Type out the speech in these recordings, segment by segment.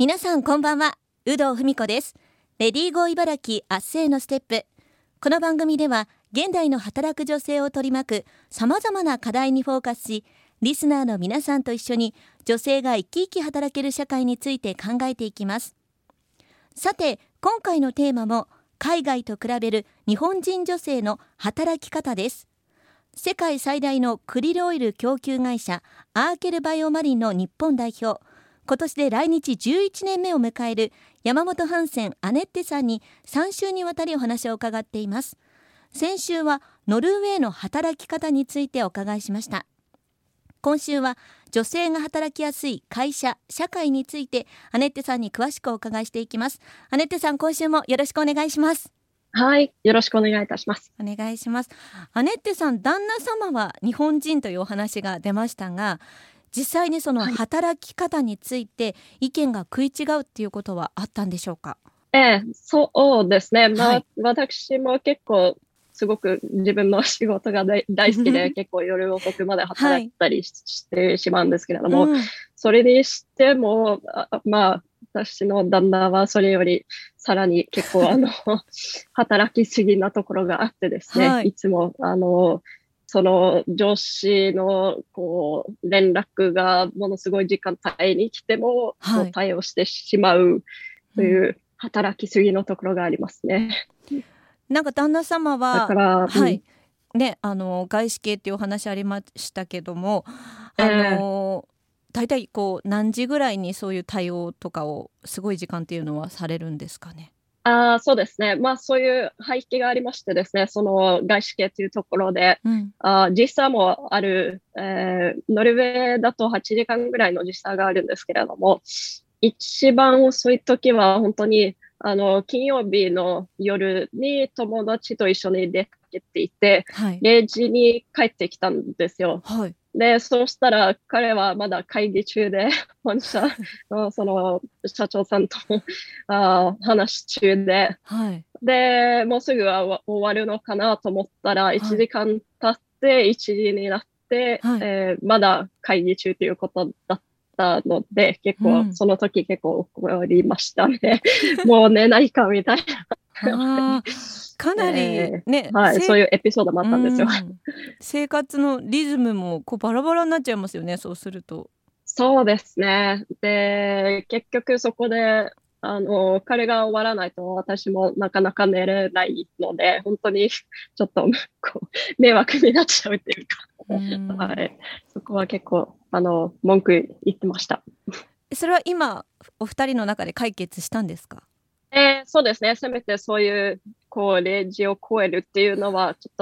皆さんこんばんは。有働文子です。レディーゴー茨城明日へのステップ。この番組では現代の働く女性を取り巻く様々な課題にフォーカスしリスナーの皆さんと一緒に女性が生き生き働ける社会について考えていきます。さて今回のテーマも海外と比べる日本人女性の働き方です。世界最大のクリルオイル供給会社アーケルバイオマリンの日本代表。今年で来日11年目を迎える山本ハンセンアネッテさんに3週にわたりお話を伺っています先週はノルウェーの働き方についてお伺いしました今週は女性が働きやすい会社社会についてアネッテさんに詳しくお伺いしていきますアネッテさん今週もよろしくお願いしますはい、よろしくお願いいたします。お願いします。アネッテさん、旦那様は日本人というお話が出ましたが、実際にその働き方について意見が食い違うっていうことはあったんでしょうか？ええ、そうですね。まあ、はい、私も結構すごく自分の仕事が大好きで結構夜遅くまで働いたりしてしまうんですけれども、はい。うん、それにしてもまあ私の旦那はそれよりさらに結構あの 働きすぎなところがあってですね、はい、いつもあのその上司のこう連絡がものすごい時間帯に来ても、はい、対応してしまうという働きすぎのところがありますね。なんか旦那様は、はい、ね、あの外資系っていうお話ありましたけども、あの、えー、大体こう何時ぐらいにそういう対応とかをすごい時間っていうのはされるんですかね？あそうですね、まあ、そういう背景がありましてですね、その外資系というところで、うん、あ時差もある、えー、ノルウェーだと8時間ぐらいの時差があるんですけれども、一番遅い時は本当にあの金曜日の夜に友達と一緒に出かけていて、はい、0時に帰ってきたんですよ。はいで、そうしたら彼はまだ会議中で、本社の その社長さんとあ話中で、はい、で、もうすぐは終わるのかなと思ったら、1時間経って1時になって、はい、えー、まだ会議中ということだったので、結構、うん、その時結構怒りましたね。もう寝ないかみたいな。かなりね、えー、はい、そういうエピソードもあったんですよ。生活のリズムもこうバラバラになっちゃいますよね、そうすると。そうですね。で、結局そこで、あの、彼が終わらないと私もなかなか寝れないので、本当に ちょっとこう迷惑になっちゃうっていうか、う はい、そこは結構、あの、文句言ってました。それは今、お二人の中で解決したんですか？えー、そうですね。せめてそういうこう、0時を超えるっていうのは、ちょっ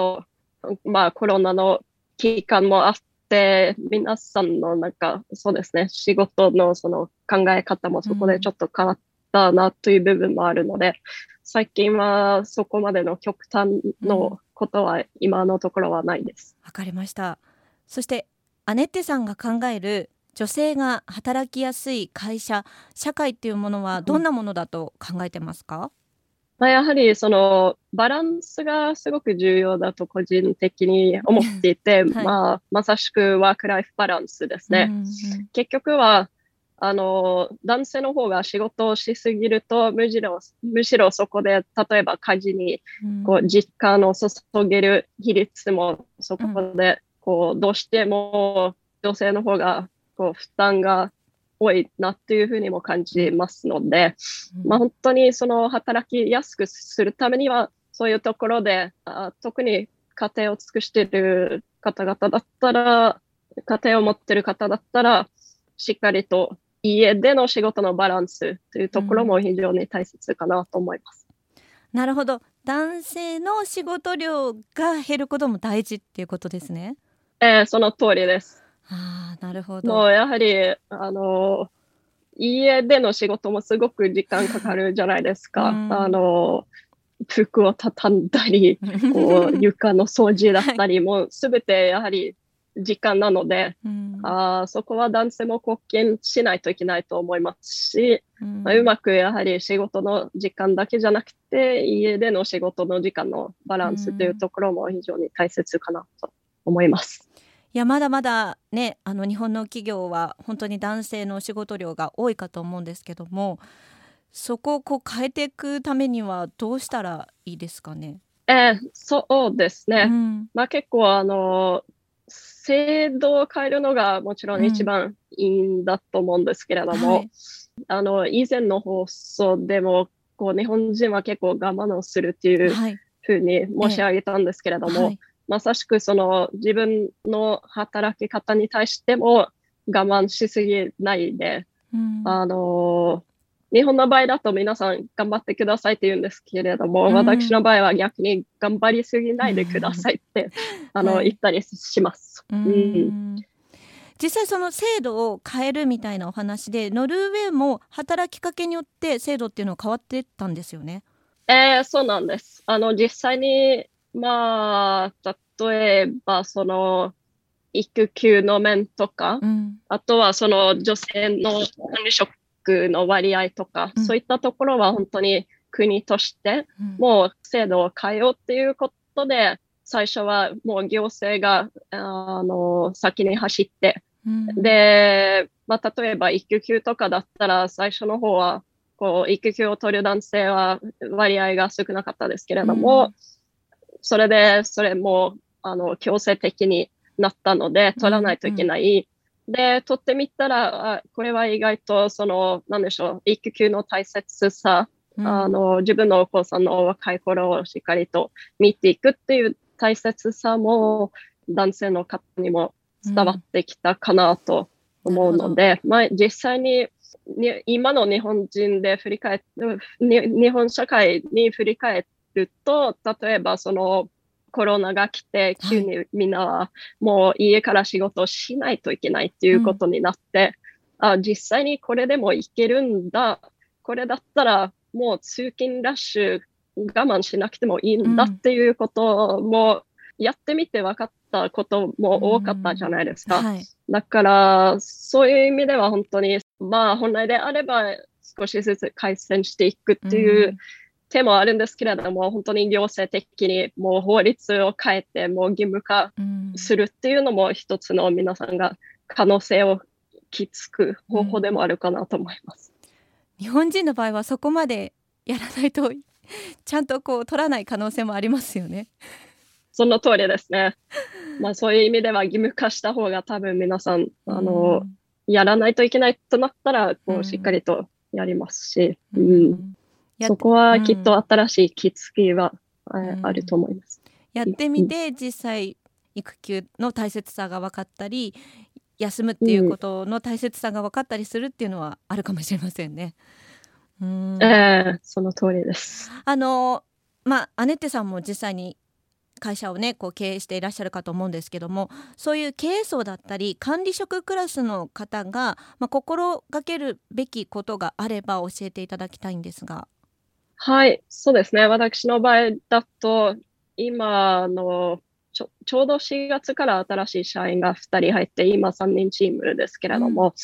と、まあ、コロナの期間もあって、皆さんのなんか、そうですね、仕事のその考え方もそこでちょっと変わったなという部分もあるので、うん、最近はそこまでの極端のことは今のところはないです。わ、かりました。そして、アネッテさんが考える女性が働きやすい会社社会っていうものはどんなものだと考えてますか、まあ、やはりそのバランスがすごく重要だと個人的に思っていて、はい、まあ、まさしくワークライフバランスですね。結局はあの男性の方が仕事をしすぎるとむしろむしろそこで例えば家事にこう実感を注げる比率もそこでこうどうしても女性の方がこう負担が多いなっていうふうにも感じますので、まあ、本当にその働きやすくするためには、そういうところで、あ特に家庭を尽くしている方々だったら、家庭を持っている方だったら、しっかりと家での仕事のバランスというところも非常に大切かなと思います。うん、なるほど。男性の仕事量が減ることも大事っていうことですね。えー、その通りです。あなるほど。もうやはり、あの、家での仕事もすごく時間かかるじゃないですか。あの、服を畳んだり、こう床の掃除だったり、もうすべてやはり時間なので、うん、あそこは男性も貢献しないといけないと思いますし、うん、まあ、うまくやはり仕事の時間だけじゃなくて、家での仕事の時間のバランスというところも非常に大切かなと思います。いやまだまだねあの日本の企業は本当に男性の仕事量が多いかと思うんですけどもそこをこう変えていくためにはどうしたらいいですかね？えー、そうですね。うん、まあ結構あの制度を変えるのがもちろん一番いいんだと思うんですけれども、うんはい、あの以前の放送でもこう日本人は結構我慢をするっていうふうに申し上げたんですけれども、はい、まさしくその自分の働き方に対しても我慢しすぎないで、うん、あの日本の場合だと皆さん頑張ってくださいって言うんですけれども、うん、私の場合は逆に頑張りすぎないでくださいって、うん、あの、言ったりします。うん、実際その制度を変えるみたいなお話でノルウェーも働きかけによって制度っていうのは変わってたんですよね？えー、そうなんです。あの実際にまあ例えばその育休の面とか、うん、あとはその女性の管理職の割合とか、うん、そういったところは本当に国としてもう制度を変えようっていうことで、最初はもう行政があの先に走って、うん、で、まあ、例えば育休とかだったら最初の方はこう育休を取る男性は割合が少なかったですけれども、うん、それでそれもあの強制的になったので取らないといけない。で、取ってみたら、あこれは意外と、その、なんでしょう、育休の大切さ、うん、あの、自分のお子さんの若い頃をしっかりと見ていくっていう大切さも、男性の方にも伝わってきたかなと思うので、うん、まあ、実際にに今の日本人で振り返って、日本社会に振り返ると、例えばその、コロナが来て、急にみんなはもう家から仕事をしないといけないっていうことになって、うん、あ実際にこれでもいけるんだ、これだったらもう通勤ラッシュ我慢しなくてもいいんだっていうこともやってみて分かったことも多かったじゃないですか。うん。はい、だから、そういう意味では本当に、まあ本来であれば少しずつ改善していくっていう手もあるんですけれども、本当に行政的にもう法律を変えて、もう義務化するっていうのも一つの皆さんが可能性をきつく方法でもあるかなと思います。うん、日本人の場合はそこまでやらないとちゃんとこう取らない可能性もありますよね。その通りですね。まあそういう意味では義務化した方が多分皆さん、あの、うん、やらないといけないとなったら、こうしっかりとやりますし、うん、うんそこはきっと新しい気付きは、うん、あると思います。やってみて実際育休の大切さが分かったり休むっていうことの大切さが分かったりするっていうのはあるかもしれませんね。うん、えー、その通りです。あのまあアネッテさんも実際に会社をねこう経営していらっしゃるかと思うんですけどもそういう経営層だったり管理職クラスの方が、まあ、心がけるべきことがあれば教えていただきたいんですが。はい、そうですね。私の場合だと、今のちょちょうど4月から新しい社員が2人入って、今3人チームですけれども、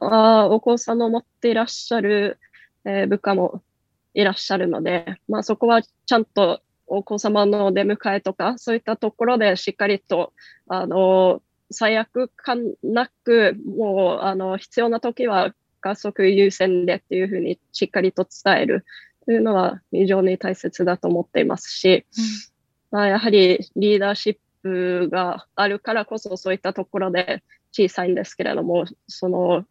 うん、あお子さんを持っていらっしゃる、えー、部下もいらっしゃるので、まあ、そこはちゃんとお子様の出迎えとか、そういったところでしっかりと、あの、最悪感なく、もう、あの、必要な時は加速優先でっていうふうにしっかりと伝える。というのは非常に大切だと思っていますし、うん、まあ、やはりリーダーシップがあるからこそそういったところで小さいんですけれども、その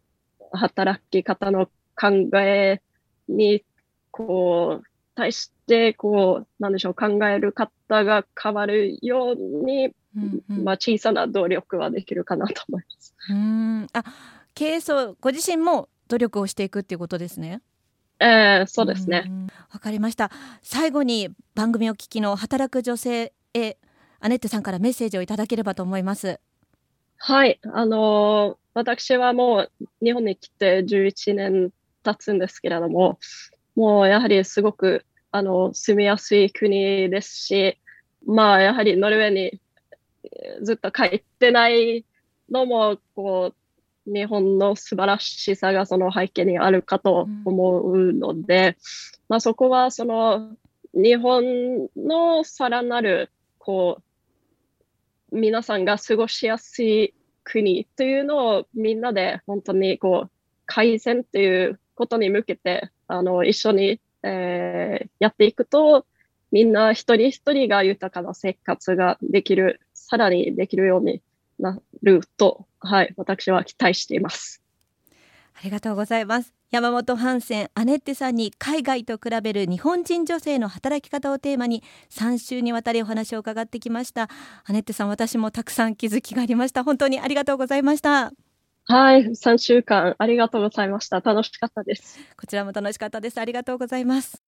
働き方の考えにこう対してこうなんでしょう考える方が変わるように、うんうん、まあ、小さな努力はできるかなと思います。うんあ経営層ご自身も努力をしていくっていうことですね。えー、そうですね。わかりました。最後に番組を聞きの働く女性へアネットさんからメッセージをいただければと思います。はい、あのー、私はもう日本に来て11年経つんですけれども、もうやはりすごくあの住みやすい国ですし、まあやはりノルウェーにずっと帰ってないのもこう日本の素晴らしさがその背景にあるかと思うので、うん、まあ、そこはその日本のさらなるこう皆さんが過ごしやすい国というのをみんなで本当にこう改善ということに向けてあの一緒に、えー、やっていくとみんな一人一人が豊かな生活ができるさらにできるようになると、はい、私は期待しています。ありがとうございます。山本ハンセンアネッテさんに海外と比べる日本人女性の働き方をテーマに3週にわたりお話を伺ってきました。アネッテさん私もたくさん気づきがありました。本当にありがとうございました。はい3週間ありがとうございました。楽しかったです。こちらも楽しかったです。ありがとうございます